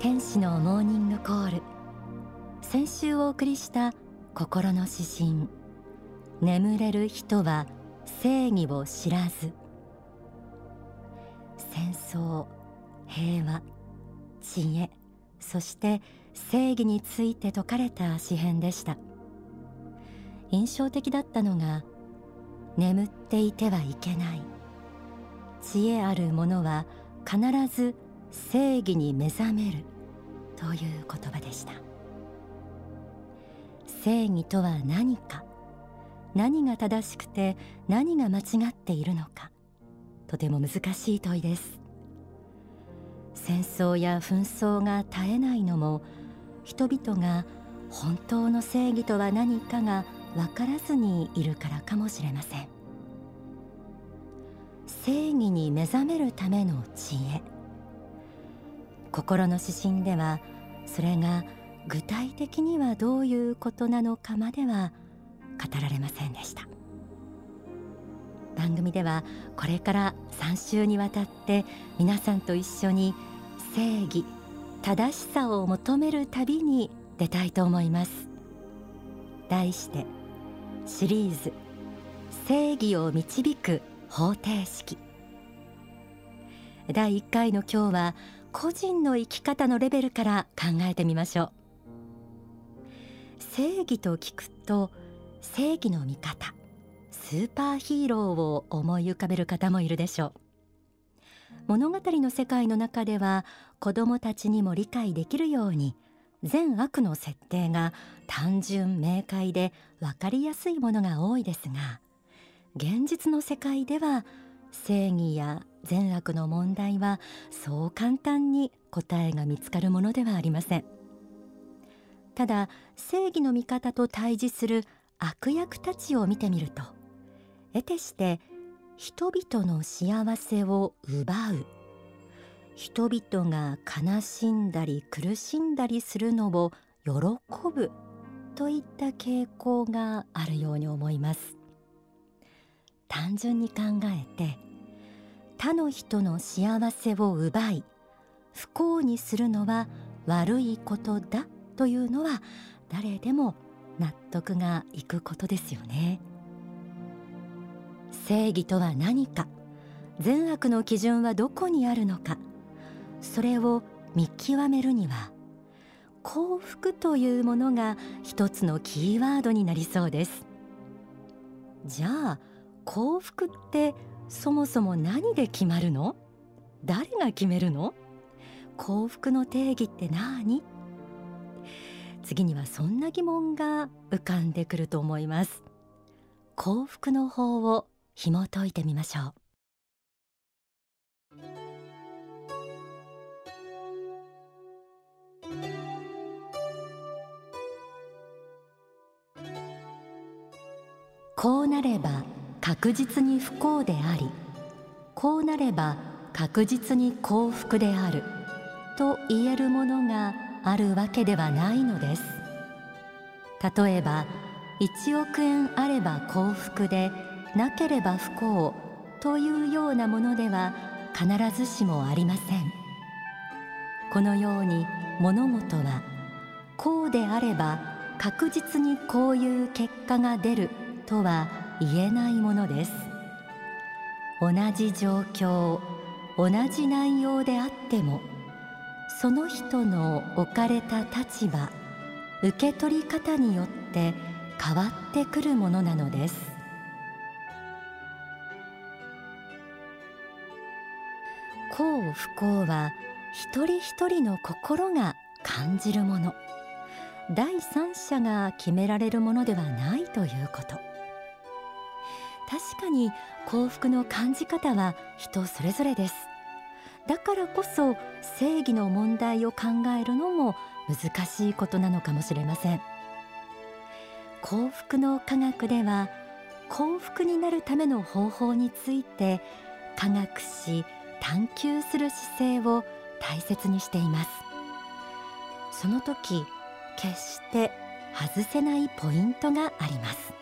天使のモーニングコール。先週お送りした心の指針。眠れる人は正義を知らず。戦争平和知恵そして正義について説かれた詩編でした。印象的だったのが眠っていてはいけない。知恵ある者は必ず正義に目覚める。という言葉でした。正義とは何か何が正しくて何が間違っているのかとても難しい問いです。戦争や紛争が絶えないのも人々が本当の正義とは何かが分からずにいるからかもしれません。正義に目覚めるための知恵心の指針ではそれが具体的にはどういうことなのかまでは語られませんでした。番組ではこれから3週にわたって皆さんと一緒に正義正しさを求める旅に出たいと思います。題してシリーズ正義を導く方程式。第1回の今日は個人の生き方のレベルから考えてみましょう。正義と聞くと正義の味方スーパーヒーローを思い浮かべる方もいるでしょう。物語の世界の中では子どもたちにも理解できるように善悪の設定が単純明快で分かりやすいものが多いですが現実の世界では正義や善悪の問題はそう簡単に答えが見つかるものではありません。ただ正義の味方と対峙する悪役たちを見てみると得てして人々の幸せを奪う。人々が悲しんだり苦しんだりするのを喜ぶといった傾向があるように思います。単純に考えて他の人の幸せを奪い不幸にするのは悪いことだというのは誰でも納得がいくことですよね。正義とは何か善悪の基準はどこにあるのかそれを見極めるには幸福というものが一つのキーワードになりそうです。じゃあ幸福ってそもそも何で決まるの？誰が決めるの？幸福の定義って何？次にはそんな疑問が浮かんでくると思います。幸福の法を紐解いてみましょう。こうなれば確実に不幸でありこうなれば確実に幸福であると言えるものがあるわけではないのです。例えば1億円あれば幸福でなければ不幸というようなものでは必ずしもありません。このように物事はこうであれば確実にこういう結果が出るとは言えないものです。同じ状況同じ内容であってもその人の置かれた立場受け取り方によって変わってくるものなのです。幸不幸は一人一人の心が感じるもの。第三者が決められるものではないということ。確かに幸福の感じ方は人それぞれです。だからこそ正義の問題を考えるのも難しいことなのかもしれません。幸福の科学では幸福になるための方法について科学し探求する姿勢を大切にしています。その時決して外せないポイントがあります。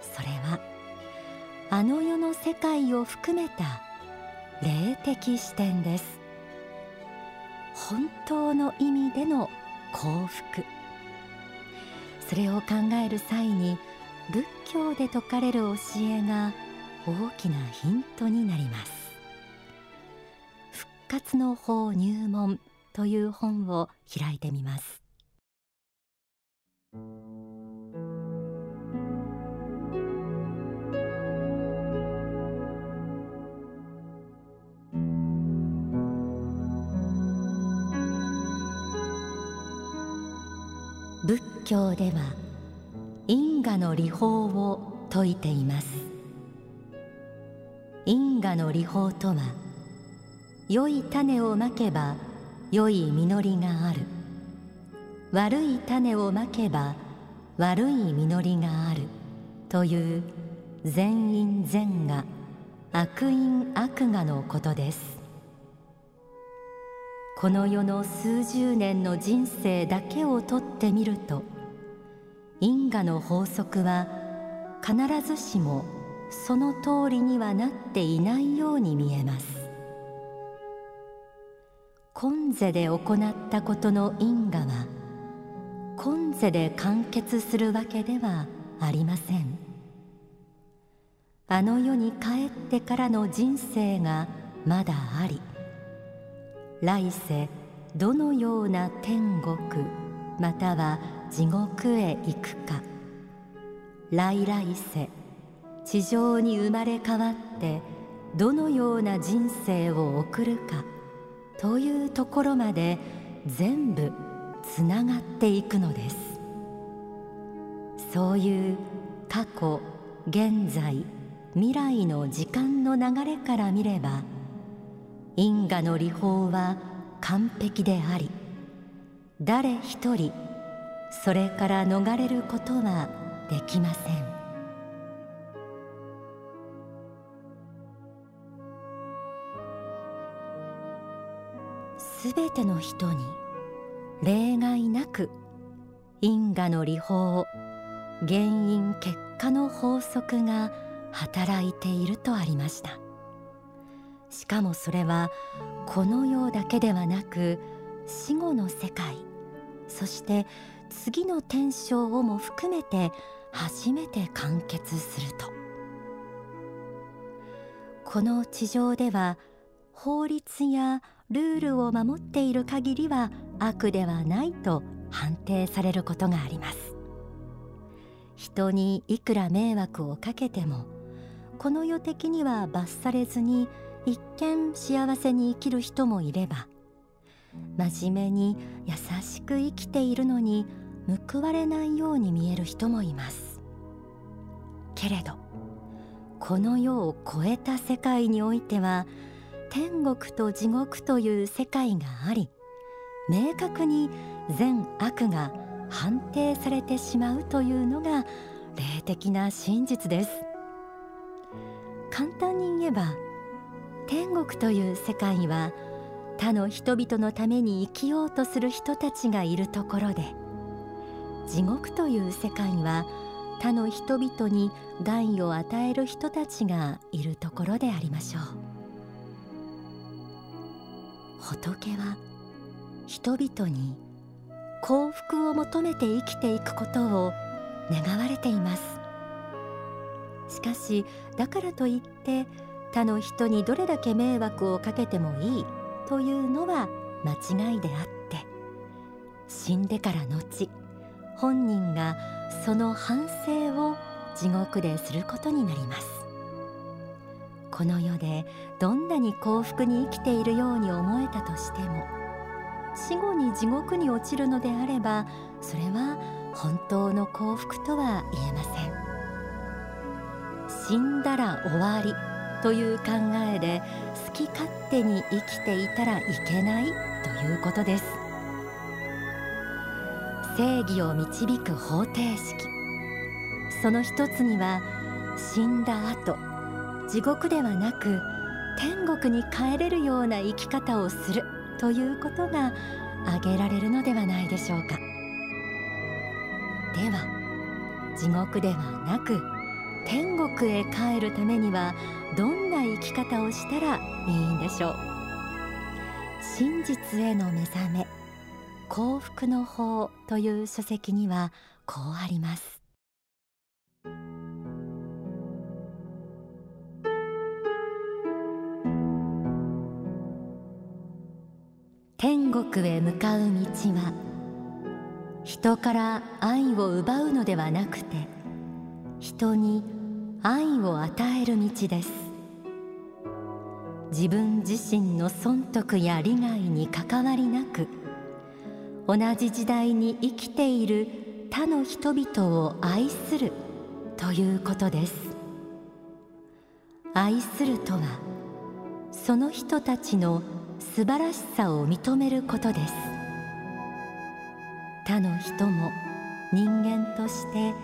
それはあの世の世界を含めた霊的視点です。本当の意味での幸福。それを考える際に仏教で説かれる教えが大きなヒントになります。復活の法入門という本を開いてみます。教では因果の理法を説いています。因果の理法とは良い種をまけば良い実りがある。悪い種をまけば悪い実りがある。という善因善が悪因悪我のことです。この世の数十年の人生だけをとってみると因果の法則は必ずしもその通りにはなっていないように見えます。今世で行ったことの因果は今世で完結するわけではありません。あの世に帰ってからの人生がまだあり来世どのような天国または地獄へ行くか。来来世地上に生まれ変わってどのような人生を送るかというところまで全部つながっていくのです。そういう過去現在未来の時間の流れから見れば因果の理法は完璧であり誰一人それから逃れることはできません。すべての人に例外なく因果の理法原因結果の法則が働いているとありました。しかもそれはこの世だけではなく死後の世界そして次の天正をも含めて初めて完結すると。この地上では法律やルールを守っている限りは悪ではないと判定されることがあります。人にいくら迷惑をかけてもこの世的には罰されずに一見幸せに生きる人もいれば真面目に優しく生きているのに報われないように見える人もいます。けれどこの世を超えた世界においては天国と地獄という世界があり明確に善悪が判定されてしまうというのが霊的な真実です。簡単に言えば天国という世界は他の人々のために生きようとする人たちがいるところで地獄という世界は他の人々に害を与える人たちがいるところでありましょう。仏は人々に幸福を求めて生きていくことを願われています。しかしだからといって他の人にどれだけ迷惑をかけてもいい。というのは間違いであって死んでから後本人がその反省を地獄ですることになります。この世でどんなに幸福に生きているように思えたとしても死後に地獄に落ちるのであればそれは本当の幸福とは言えません。死んだら終わりという考えで好き勝手に生きていたらいけないということです。正義を導く方程式。その一つには死んだ後地獄ではなく天国に帰れるような生き方をするということが挙げられるのではないでしょうか。では地獄ではなく天国へ帰るためにはどんな生き方をしたらいいんでしょう。真実への目覚め幸福の法という書籍にはこうあります。天国へ向かう道は人から愛を奪うのではなくて人に愛を与える道です。自分自身の損得や利害に関わりなく同じ時代に生きている他の人々を愛するということです。愛するとはその人たちの素晴らしさを認めることです。他の人も人間として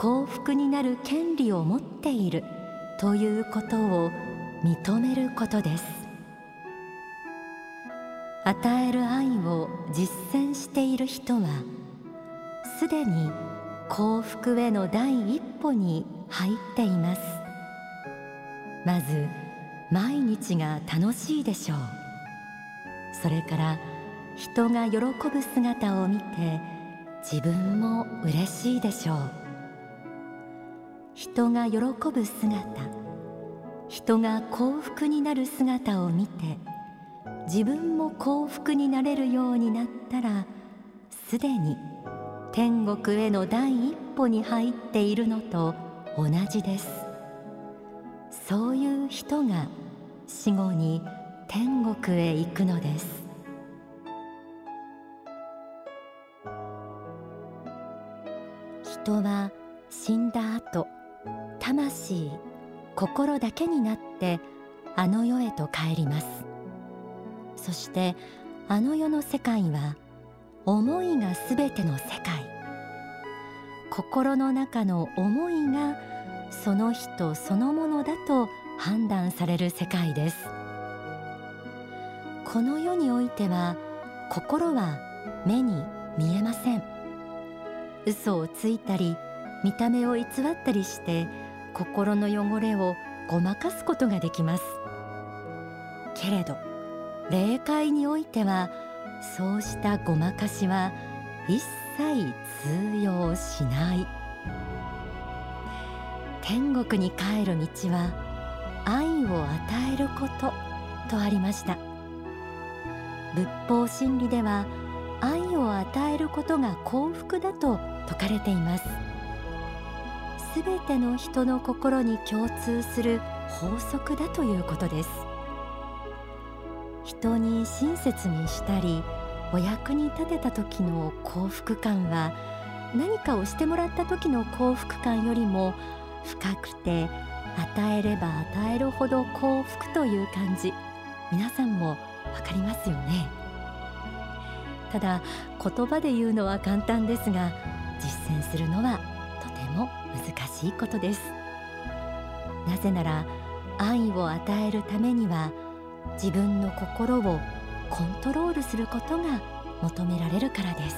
幸福になる権利を持っている。ということを認めることです。与える愛を実践している人はすでに幸福への第一歩に入っています。まず毎日が楽しいでしょう。それから人が喜ぶ姿を見て自分も嬉しいでしょう。人が喜ぶ姿。人が幸福になる姿を見て自分も幸福になれるようになったらすでに天国への第一歩に入っているのと同じです。そういう人が死後に天国へ行くのです。人は死んだ後魂心だけになってあの世へと帰ります。そしてあの世の世界は思いがすべての世界。心の中の思いがその人そのものだと判断される世界です。この世においては心は目に見えません。嘘をついたり見た目を偽ったりして心の汚れをごまかすことができます。けれど霊界においてはそうしたごまかしは一切通用しない。天国に帰る道は愛を与えることとありました。仏法真理では愛を与えることが幸福だと説かれています。すべての人の心に共通する法則だということです。人に親切にしたりお役に立てた時の幸福感は何かをしてもらった時の幸福感よりも深くて与えれば与えるほど幸福という感じ。皆さんもわかりますよね。ただ言葉で言うのは簡単ですが実践するのは難しいことです。なぜなら愛を与えるためには自分の心をコントロールすることが求められるからです。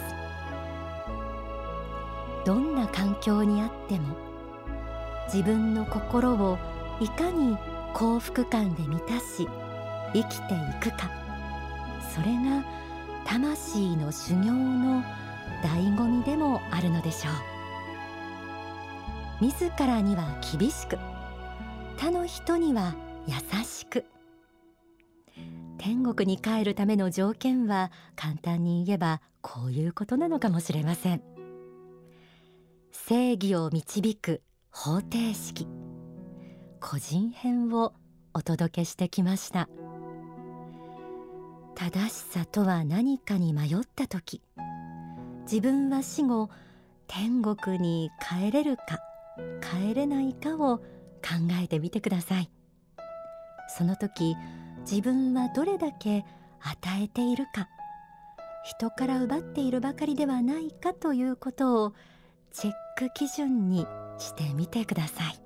どんな環境にあっても自分の心をいかに幸福感で満たし生きていくかそれが魂の修行の醍醐味でもあるのでしょう。自らには厳しく他の人には優しく。天国に帰るための条件は簡単に言えばこういうことなのかもしれません。正義を導く方程式。個人編をお届けしてきました。正しさとは何かに迷った時自分は死後天国に帰れるか帰れないかを考えてみてください。その時自分はどれだけ与えているか人から奪っているばかりではないかということをチェック基準にしてみてください。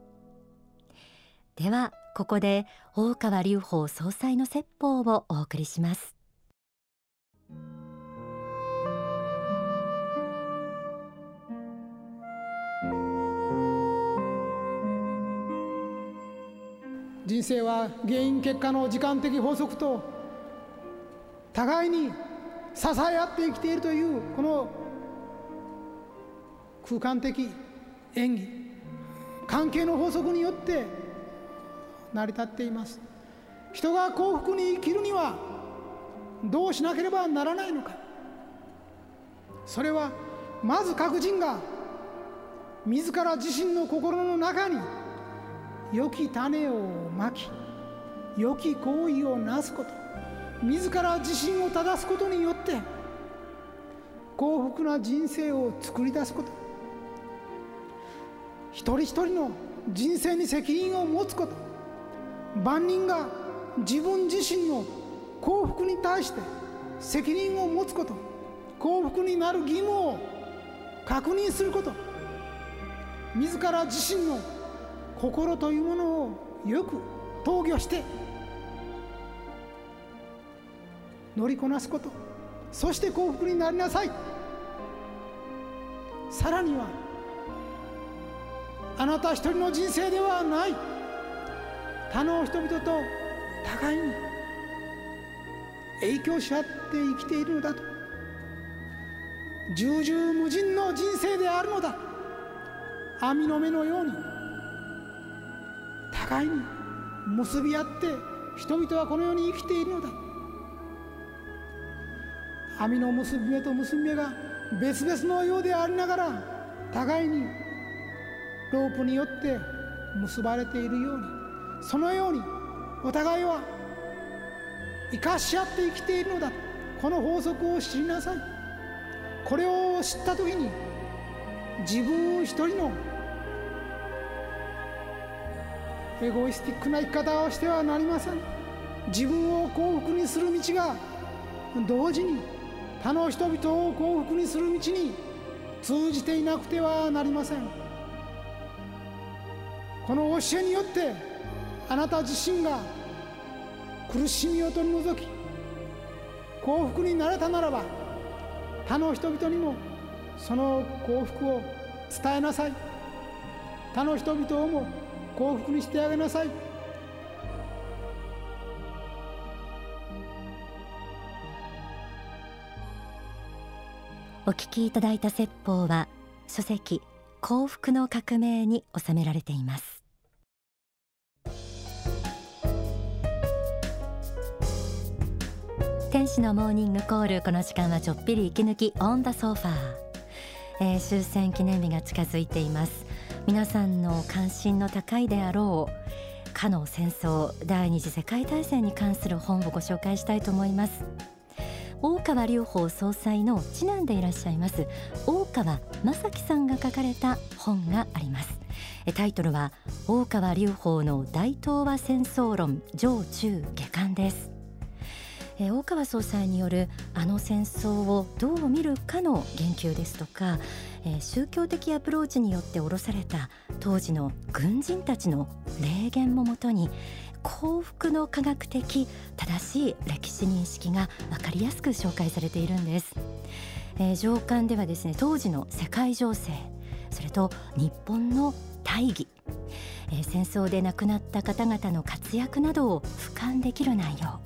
ではここで大川隆法総裁の説法をお送りします。人生は原因結果の時間的法則と互いに支え合って生きているというこの空間的演技関係の法則によって成り立っています。人が幸福に生きるにはどうしなければならないのか。それはまず各人が自ら自身の心の中に良き種をまき良き行為をなすこと自ら自身を正すことによって幸福な人生を作り出すこと一人一人の人生に責任を持つこと万人が自分自身の幸福に対して責任を持つこと幸福になる義務を確認すること自ら自身の心というものをよく投御して乗りこなすこと。そして幸福になりなさい。さらにはあなた一人の人生ではない。他の人々と互いに影響し合って生きているのだと。重々無尽の人生であるのだ。網の目のように。互いに結び合って人々はこの世に生きているのだ。網の結び目と結び目が別々のようでありながら互いにロープによって結ばれているようにそのようにお互いは生かし合って生きているのだ。この法則を知りなさい。これを知った時に自分一人のエゴイスティックな生き方をしてはなりません。自分を幸福にする道が同時に他の人々を幸福にする道に通じていなくてはなりません。この教えによってあなた自身が苦しみを取り除き幸福になれたならば他の人々にもその幸福を伝えなさい。他の人々をも幸福にしてあげなさい。お聞きいただいた説法は書籍幸福の革命に収められています。天使のモーニングコール。この時間はちょっぴり息抜きオンダソファー、えー、終戦記念日が近づいています。皆さんの関心の高いであろうかの戦争第二次世界大戦に関する本をご紹介したいと思います。大川隆法総裁の次男でいらっしゃいます大川正樹さんが書かれた本があります。タイトルは大川隆法の大東亜戦争論上中下巻です。えー、大川総裁によるあの戦争をどう見るかの言及ですとか、えー、宗教的アプローチによって下ろされた当時の軍人たちの霊言ももとに幸福の科学的正しい歴史認識が分かりやすく紹介されているんです。えー、上巻ではですね当時の世界情勢それと日本の大義、えー、戦争で亡くなった方々の活躍などを俯瞰できる内容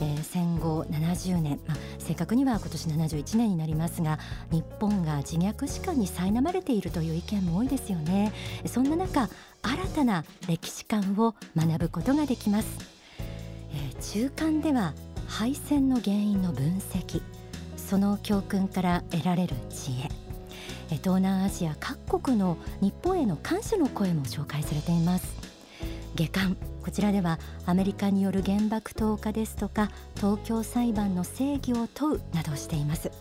えー、戦後70年、まあ、正確には今年71年になりますが日本が自虐史観に苛まれているという意見も多いですよね。そんな中新たな歴史観を学ぶことができます、えー、中間では敗戦の原因の分析。その教訓から得られる知恵。東南アジア各国の日本への感謝の声も紹介されています。下巻。こちらではアメリカによる原爆投下ですとか東京裁判の正義を問うなどしています、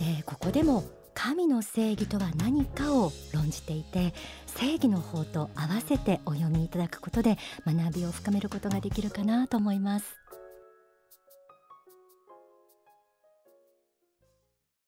えー、ここでも神の正義とは何かを論じていて正義の方と合わせてお読みいただくことで学びを深めることができるかなと思います。